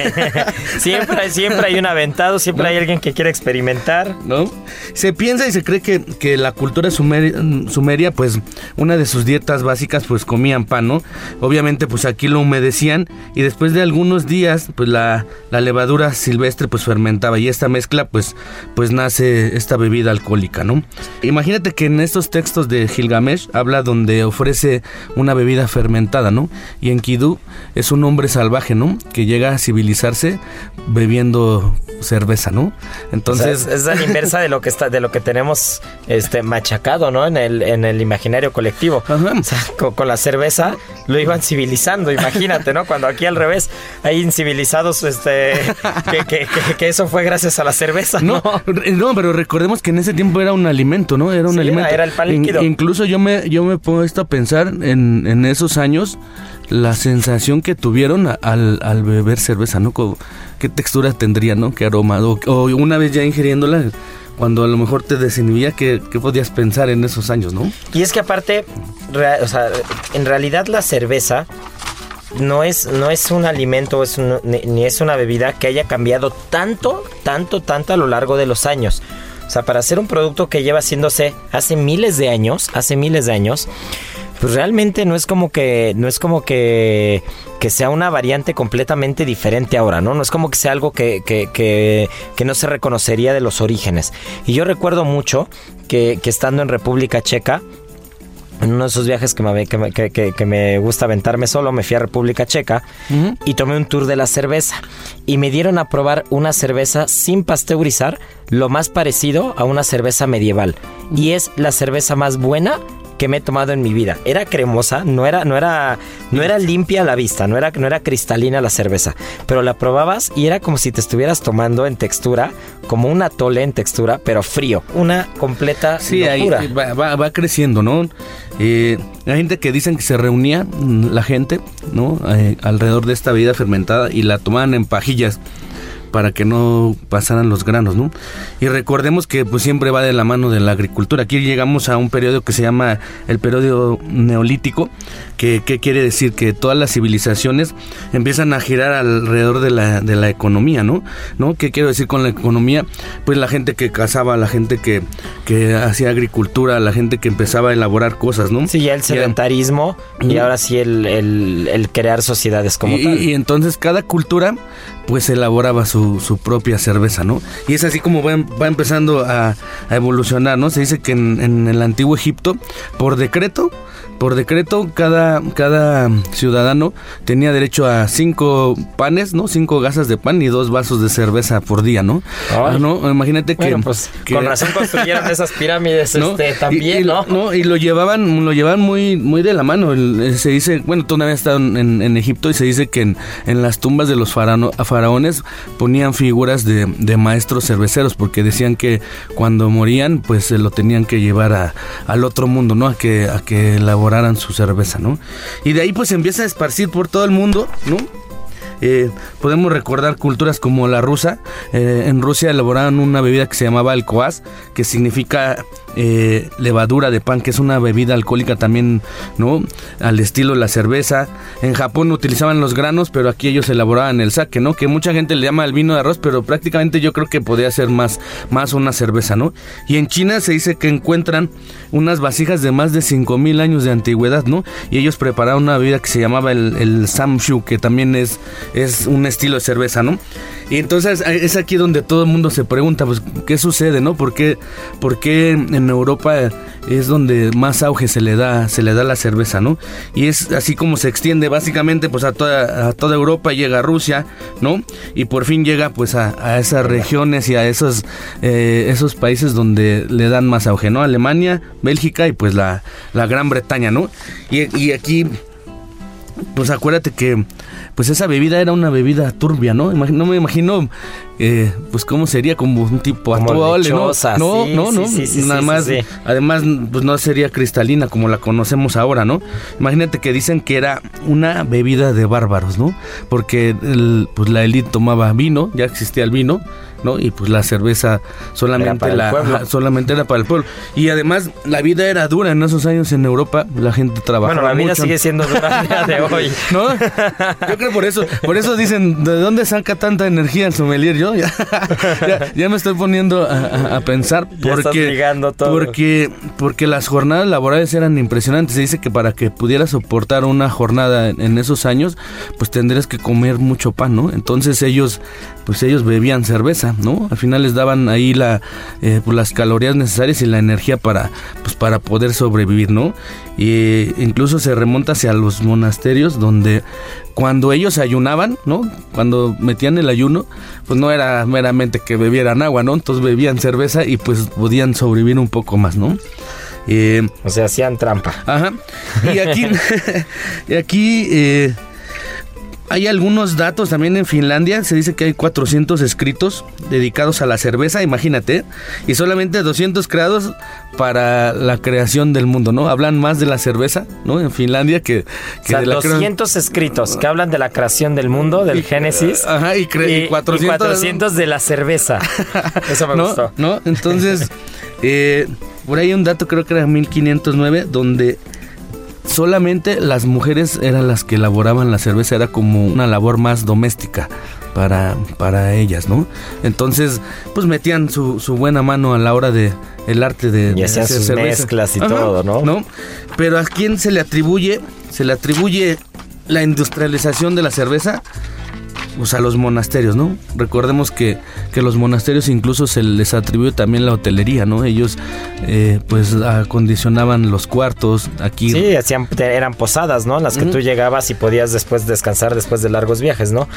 siempre, siempre hay un aventado, siempre hay alguien que quiere experimentar. ¿No? Se piensa y se cree que, que la cultura sumeria, sumeria, pues, una de sus dietas básicas, pues, comían pan, ¿no? Obviamente, pues, aquí lo humedecían y después de algunos días, pues, la, la levadura silvestre, pues, fermentaba y esta mezcla, pues, pues, nace esta bebida alcohólica, ¿no? Imagínate que en estos textos de Gilgamesh habla donde ofrece una bebida fermentada, ¿no? Y en Kidú es un hombre salvaje, ¿no? Que llega a civilizarse bebiendo cerveza, ¿no? Entonces es, la inversa de lo que está, de lo que tenemos este machacado, ¿no? En el, en el imaginario colectivo. O sea, con, la cerveza lo iban civilizando, imagínate, ¿no? Cuando aquí al revés hay incivilizados, este, que, que, eso fue gracias a la cerveza. No, no, pero recordemos que en ese tiempo era un alimento, ¿no? Era un alimento. Era, el pan líquido. incluso yo me, yo me he puesto a pensar en, en esos años la sensación que tuvieron al, al beber cerveza, ¿no? ¿Qué textura tendría, ¿no? ¿Qué aroma? O, una vez ya ingiriéndola, cuando a lo mejor te desinhibía, ¿qué, ¿qué, podías pensar en esos años, no? Y es que aparte, o sea, en realidad la cerveza no es, no es un alimento es ni, es una bebida que haya cambiado tanto, tanto, tanto a lo largo de los años. O sea, para ser un producto que lleva haciéndose hace miles de años, hace miles de años, pues realmente no es como que no es como que, que sea una variante completamente diferente ahora, ¿no? No es como que sea algo que, que, que, no se reconocería de los orígenes. Y yo recuerdo mucho que, estando en República Checa, en uno de esos viajes que me, que, me gusta aventarme solo, me fui a República Checa y tomé un tour de la cerveza. Y me dieron a probar una cerveza sin pasteurizar, lo más parecido a una cerveza medieval. Y es la cerveza más buena que me he tomado en mi vida. Era cremosa, no era, no era, no era limpia a la vista, no era, no era cristalina la cerveza, pero la probabas y era como si te estuvieras tomando en textura, como un atole en textura, pero frío. Una completa sí, locura. Ahí va, va, creciendo, ¿no? Eh, hay gente que dicen que se reunía mm, la gente, ¿no? Eh, alrededor de esta bebida fermentada y la tomaban en pajillas para que no pasaran los granos, ¿no? Y recordemos que pues siempre va de la mano de la agricultura. Aquí llegamos a un periodo que se llama el periodo neolítico, que, quiere decir que todas las civilizaciones empiezan a girar alrededor de la, de la economía, ¿no? ¿no? ¿Qué quiero decir con la economía? Pues la gente que cazaba, la gente que, que hacía agricultura, la gente que empezaba a elaborar cosas, ¿no? Sí, ya el sedentarismo y ahora sí el, el, crear sociedades como tal. Y entonces cada cultura pues elaboraba su, su, propia cerveza, ¿no? Y es así como va, va empezando a, a, evolucionar, ¿no? Se dice que en, en, el antiguo Egipto, por decreto, por decreto, cada, cada ciudadano tenía derecho a cinco panes, ¿no? Cinco gasas de pan y dos vasos de cerveza por día, ¿no? Ah, ¿no? Imagínate que, pues, Con razón construyeron esas pirámides este, también, y, ¿no? Y lo llevaban, lo llevaban muy, muy de la mano. se dice, bueno, vez estado en, en, Egipto y se dice que en, en las tumbas de los faraones ponían figuras de, maestros cerveceros porque decían que cuando morían, pues se lo tenían que llevar a, al otro mundo, ¿no? A que, a que elaboraran su cerveza, ¿no? Y de ahí pues empieza a esparcir por todo el mundo, ¿no? Eh, podemos recordar culturas como la rusa. Eh, en Rusia elaboraban una bebida que se llamaba el que significa eh, levadura de pan, que es una bebida alcohólica también, ¿no? Al estilo de la cerveza. En Japón utilizaban los granos, pero aquí ellos elaboraban el sake, ¿no? Que mucha gente le llama el vino de arroz, pero prácticamente yo creo que podría ser más, más una cerveza, ¿no? Y en China se dice que encuentran unas vasijas de más de 5000 años de antigüedad, ¿no? Y ellos prepararon una bebida que se llamaba el, el samshu, que también es, es un estilo de cerveza, ¿no? Y entonces es aquí donde todo el mundo se pregunta, pues, ¿qué sucede, no? ¿Por qué, por qué en Europa es donde más auge se le da, se le da la cerveza, ¿no? Y es así como se extiende básicamente, pues, a toda, a toda Europa, llega a Rusia, ¿no? Y por fin llega, pues, a, esas regiones y a esos, eh, esos países donde le dan más auge, ¿no? Alemania, Bélgica y, pues, la, la Gran Bretaña, ¿no? Y, y aquí, pues, acuérdate que pues esa bebida era una bebida turbia, ¿no? No me imagino, eh, pues cómo sería como un tipo atole, ¿no? No, no, no, nada más, además, pues no sería cristalina como la conocemos ahora, ¿no? Imagínate que dicen que era una bebida de bárbaros, ¿no? Porque pues la élite tomaba vino, ya existía el vino, ¿no? Y pues la cerveza solamente, el la, solamente era para el pueblo. Y además la vida era dura en esos años en Europa, la gente trabajaba Bueno, la vida mucho. sigue siendo dura día de hoy. ¿No? Yo creo por eso, por eso dicen, ¿de dónde saca tanta energía el sommelier? Yo ya, ya, ya me estoy poniendo a, pensar porque, todo. porque porque las jornadas laborales eran impresionantes. Se dice que para que pudieras soportar una jornada en, en esos años, pues tendrías que comer mucho pan, ¿no? Entonces ellos, pues ellos bebían cerveza, ¿no? Al final les daban ahí la, eh, pues, las calorías necesarias y la energía para, pues para poder sobrevivir, ¿no? Eh, incluso se remonta hacia los monasterios donde cuando ellos ayunaban, ¿no? Cuando metían el ayuno, pues no era meramente que bebieran agua, ¿no? Entonces bebían cerveza y pues podían sobrevivir un poco más, ¿no? Eh, O sea, hacían trampa. Ajá. Y aquí, y aquí eh, hay algunos datos también en Finlandia. Se dice que hay 400 escritos dedicados a la cerveza, imagínate. Y solamente 200 creados para la creación del mundo, ¿no? Hablan más de la cerveza, ¿no? En Finlandia que, O que sea, de la crea- 200 escritos que hablan de la creación del mundo, del Génesis. Ajá, y, cre- y 400, y 400 de la cerveza. Eso me ¿no? gustó. ¿no? Entonces, eh, por ahí hay un dato, creo que era 1509, donde solamente las mujeres eran las que elaboraban la cerveza, era como una labor más doméstica para, para ellas, ¿no? Entonces, pues metían su, su buena mano a la hora de el arte de, Y de hacían hacer sus mezclas y todo, ¿no? Pero a quién se le atribuye, se le atribuye la industrialización de la cerveza, pues a los monasterios, ¿no? Recordemos que, que los monasterios incluso se les atribuye también la hotelería, ¿no? Ellos eh, pues acondicionaban los cuartos aquí. Sí, hacían, eran posadas, ¿no? En las que Ujú. tú llegabas y podías después descansar después de largos viajes, ¿no?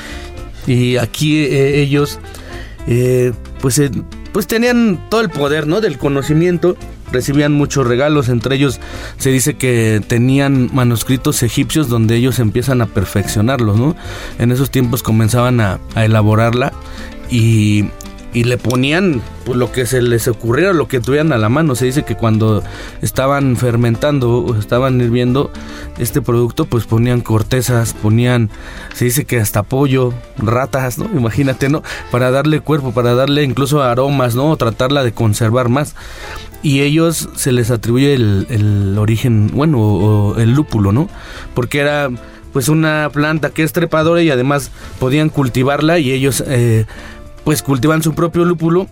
Y aquí eh, ellos eh, pues, eh, pues tenían todo el poder, ¿no? Del conocimiento. Recibían muchos regalos, entre ellos se dice que tenían manuscritos egipcios donde ellos empiezan a perfeccionarlos, ¿no? En esos tiempos comenzaban a, elaborarla y, y le ponían pues, lo que se les ocurriera, lo que tuvieran a la mano. Se dice que cuando estaban fermentando o estaban hirviendo este producto, pues ponían cortezas, ponían, se dice que hasta pollo, ratas, ¿no? Imagínate, ¿no? Para darle cuerpo, para darle incluso aromas, ¿no? O tratarla de conservar más. Y ellos se les atribuye el, el origen, bueno, o, el lúpulo, ¿no? Porque era pues una planta que es trepadora y además podían cultivarla y ellos eh, pues cultivan su propio lúpulo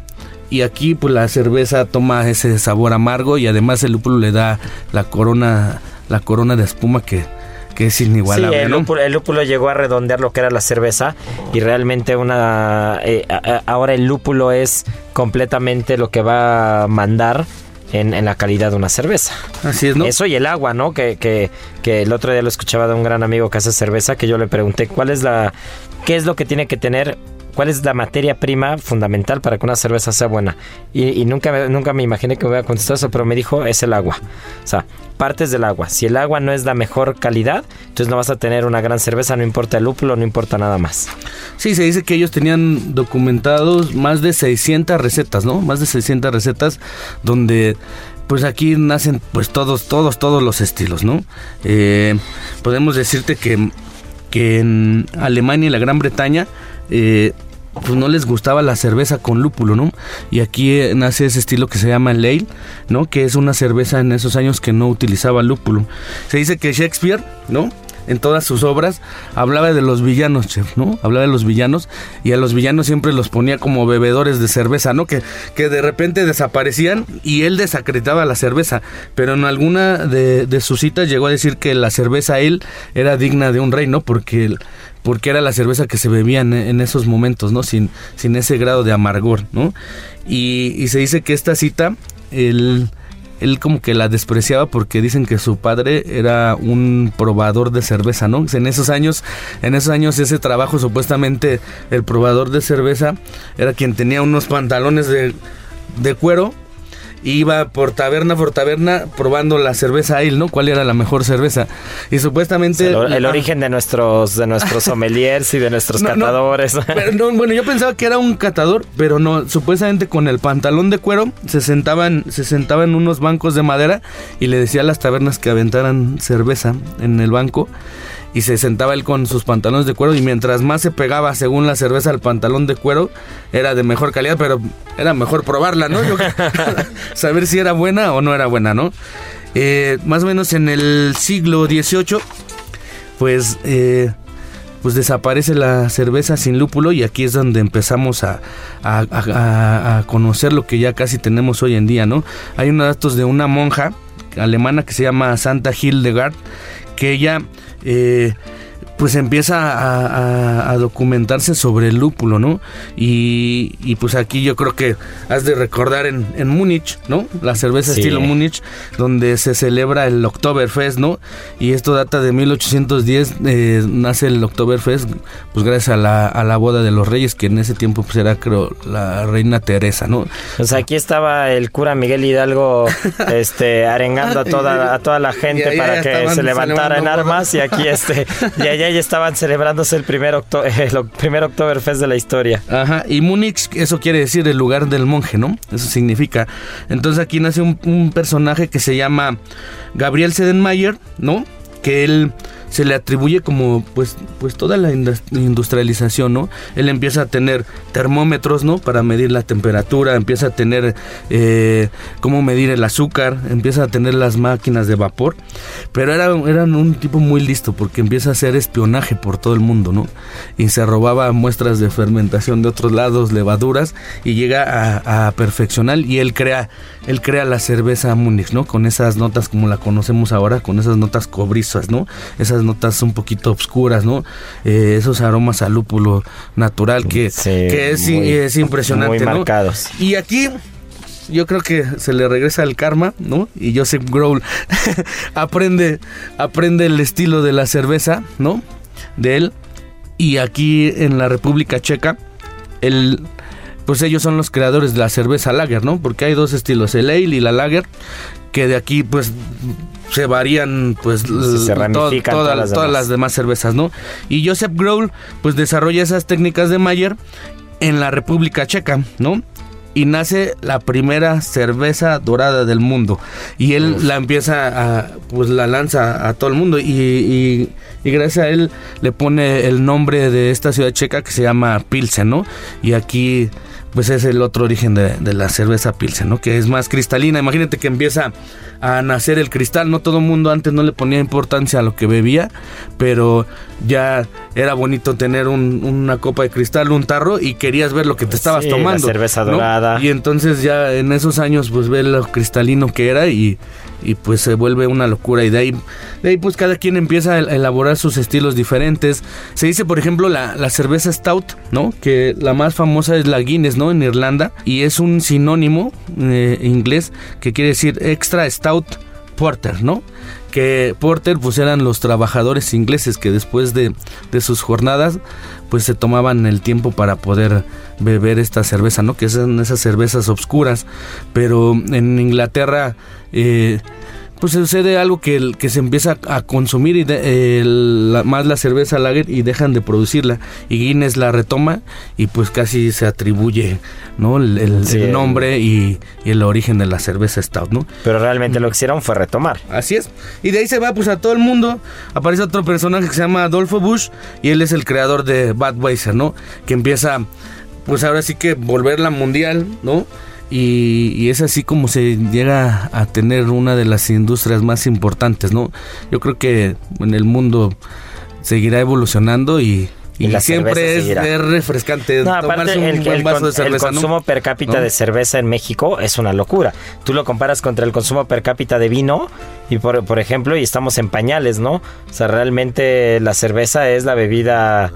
y aquí pues la cerveza toma ese sabor amargo y además el lúpulo le da la corona la corona de espuma que, que es Sí, inigualable el ¿no? lúpulo, el lúpulo llegó a redondear lo que era la cerveza y realmente una eh, a- ahora el lúpulo es completamente lo que va a mandar en, en la calidad de una cerveza. así es no Eso y el agua, ¿no? Que, que, que el otro día lo escuchaba de un gran amigo que hace cerveza, que yo le pregunté cuál es la, qué es lo que tiene que tener, cuál es la materia prima fundamental para que una cerveza sea buena. Y, y nunca, nunca me imaginé que me hubiera contestado eso, pero me dijo es el agua. O sea, partes del agua. Si el agua no es la mejor calidad, entonces no vas a tener una gran cerveza, no importa el lúpulo, no importa nada más. Sí, se dice que ellos tenían documentados más de 600 recetas, ¿no? Más de 600 recetas donde pues aquí nacen pues todos, todos, todos los estilos, ¿no? Eh, podemos decirte que, que en Alemania y la Gran Bretaña eh, pues no les gustaba la cerveza con lúpulo, ¿no? Y aquí eh, nace ese estilo que se llama ale, ¿no? Que es una cerveza en esos años que no utilizaba lúpulo. Se dice que Shakespeare, ¿no? En todas sus obras hablaba de los villanos, ¿no? Hablaba de los villanos y a los villanos siempre los ponía como bebedores de cerveza, ¿no? Que, que de repente desaparecían y él desacreditaba la cerveza. Pero en alguna de, de sus citas llegó a decir que la cerveza él era digna de un rey, ¿no? Porque el- porque era la cerveza que se bebía en, en esos momentos, ¿no? Sin, sin ese grado de amargor, ¿no? Y, y se dice que esta cita, él, él como que la despreciaba porque dicen que su padre era un probador de cerveza, ¿no? En esos años, en esos años ese trabajo supuestamente el probador de cerveza era quien tenía unos pantalones de, de cuero iba por taberna por taberna probando la cerveza ale, ¿no? ¿Cuál era la mejor cerveza? Y supuestamente... El, el origen de nuestros, de nuestros sommeliers y de nuestros No, no, catadores. pero no, bueno, yo pensaba que era un catador, pero no, supuestamente con el pantalón de cuero se sentaban, se sentaban en unos bancos de madera y le decía a las tabernas que aventaran cerveza en el banco. Y se sentaba él con sus pantalones de cuero y mientras más se pegaba según la cerveza al pantalón de cuero era de mejor calidad, pero era mejor probarla, ¿no? Saber si era buena o no era buena, ¿no? Eh, más o menos en el siglo XVIII, pues, eh, pues desaparece la cerveza sin lúpulo y aquí es donde empezamos a- a- a- a conocer lo que ya casi tenemos hoy en día, ¿no? Hay unos datos de una monja alemana que se llama Santa Hildegard, que ella... eh, pues empieza a, a- a documentarse sobre el lúpulo, ¿no? Y, y pues aquí yo creo que has de recordar en, en Múnich, ¿no? La cerveza Sí. estilo Múnich, donde se celebra el Oktoberfest, ¿no? Y esto data de 1810, eh, nace el Oktoberfest, pues gracias a la, a la boda de los reyes, que en ese tiempo pues era creo la reina Teresa, ¿no? Pues aquí estaba el cura Miguel Hidalgo este arengando a toda, a toda la gente para que se levantara en armas y aquí este y allá ya estaban celebrándose el primer octo- el primer Oktoberfest de la historia. Ajá, y Múnich, eso quiere decir el lugar del monje, ¿no? Eso significa. Entonces aquí nace un, un personaje que se llama Gabriel Sedenmayer, ¿no? Que él se le atribuye como pues pues toda la indus- industrialización, ¿no? Él empieza a tener termómetros, ¿no? Para medir la temperatura, empieza a tener eh, cómo medir el azúcar, empieza a tener las máquinas de vapor, pero era, un tipo muy listo porque empieza a hacer espionaje por todo el mundo, ¿no? Y se robaba muestras de fermentación de otros lados, levaduras, y llega a, a perfeccionar y él crea, él crea la cerveza Múnich, ¿no? Con esas notas como la conocemos ahora, con esas notas cobrizas, ¿no? Esas notas un poquito obscuras, ¿no? Eh, esos aromas a lúpulo natural que, Sí, que es, muy- es impresionante, muy ¿no? marcados. Y aquí yo creo que se le regresa el karma, ¿no? Y Joseph Grohl aprende, aprende el estilo de la cerveza, ¿no? De él. Y aquí en la República Checa, el, pues ellos son los creadores de la cerveza lager, ¿no? Porque hay dos estilos, el ale y la lager, que de aquí pues se varían pues se toda- todas las todas demás. las demás cervezas, ¿no? Y Joseph Grohl pues desarrolla esas técnicas de Mayer en la República Checa, ¿no? Y nace la primera cerveza dorada del mundo. Y él la empieza a, pues la lanza a todo el mundo. Y, y- y gracias a él le pone el nombre de esta ciudad checa que se llama Pilsen, ¿no? Y aquí pues es el otro origen de, de la cerveza Pilsen, ¿no? Que es más cristalina. Imagínate que empieza a nacer el cristal, ¿no? Todo el mundo antes no le ponía importancia a lo que bebía, pero ya era bonito tener un- una copa de cristal, un tarro y querías ver lo que te estabas Sí, la tomando. cerveza ¿no? dorada. Y entonces ya en esos años pues ve lo cristalino que era y, y pues se vuelve una locura y de ahí, de ahí pues cada quien empieza a elaborar sus estilos diferentes. Se dice por ejemplo la, cerveza stout, ¿no? Que la más famosa es la Guinness, ¿no? En Irlanda y es un sinónimo eh, inglés que quiere decir extra stout porter, ¿no? Que porter pues eran los trabajadores ingleses que después de, de sus jornadas pues se tomaban el tiempo para poder beber esta cerveza, ¿no? Que son esas cervezas obscuras, pero en Inglaterra eh, pues sucede algo que, que se empieza a consumir y de- el- la- más la cerveza lager y dejan de producirla y Guinness la retoma y pues casi se atribuye no el, el- Sí, el el- nombre y, y el origen de la cerveza stout no Pero realmente lo que hicieron fue retomar. Así es. Y de ahí se va pues a todo el mundo. Aparece otro personaje que se llama Adolfo Bush y él es el creador de Budweiser, ¿no? Que empieza pues ahora sí que volverla mundial, ¿no? Y, y es así como se llega a tener una de las industrias más importantes, ¿no? Yo creo que en el mundo seguirá evolucionando y, Y y la siempre es, es refrescante No, tomarse aparte un el, buen el vaso con- de cerveza, el ¿no? consumo per cápita ¿No? de cerveza en México es una locura. Tú lo comparas contra el consumo per cápita de vino y por, por ejemplo, y estamos en pañales, ¿no? O sea, realmente la cerveza es la bebida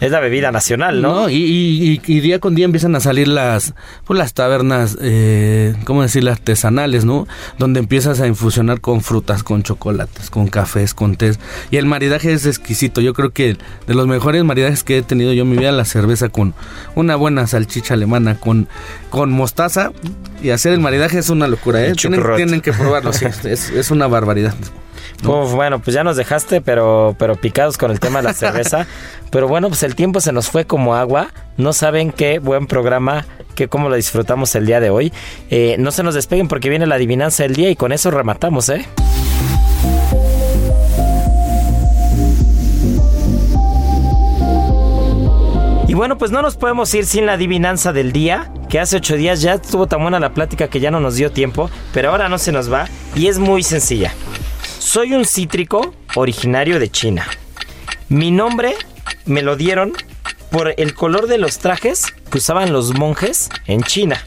es la bebida nacional, ¿no? No, y, y- y- y día con día empiezan a salir las, pues las tabernas, eh, ¿cómo decirlo? Artesanales, ¿no? Donde empiezas a infusionar con frutas, con chocolates, con cafés, con tés. Y el maridaje es exquisito. Yo creo que de los mejores maridajes que he tenido yo en mi vida, la cerveza con una buena salchicha alemana, con, con mostaza. Y hacer el maridaje es una locura, ¿eh? Tienen, tienen que probarlo, sí. Es, es una barbaridad bueno, pues ya nos dejaste, pero, pero picados con el tema de la cerveza. pero bueno, pues el tiempo se nos fue como agua. No saben qué buen programa, que cómo lo disfrutamos el día de hoy. Eh, no se nos despeguen porque viene la adivinanza del día y con eso rematamos, ¿eh? Y bueno, pues no nos podemos ir sin la adivinanza del día, que hace ocho días ya estuvo tan buena la plática que ya no nos dio tiempo, pero ahora no se nos va y es muy sencilla. Soy un cítrico originario de China. Mi nombre me lo dieron por el color de los trajes que usaban los monjes en China.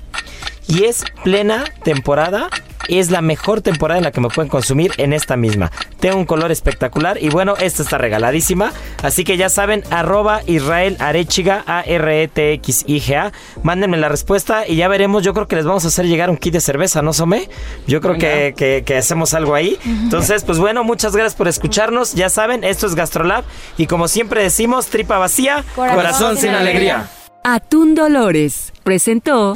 Y es plena temporada es la mejor temporada en la que me pueden consumir en esta misma. Tengo un color espectacular y bueno, esta está regaladísima. Así que ya saben, arroba Israel Arechiga, A-R-E-T-X-I-G-A. Mándenme la respuesta y ya veremos. Yo creo que les vamos a hacer llegar un kit de cerveza, ¿no, Some? Yo creo que, que- que hacemos algo ahí. Entonces, pues bueno, muchas gracias por escucharnos. Ya saben, esto es Gastrolab y como siempre decimos, tripa vacía, corazón, sin alegría. Atún Dolores presentó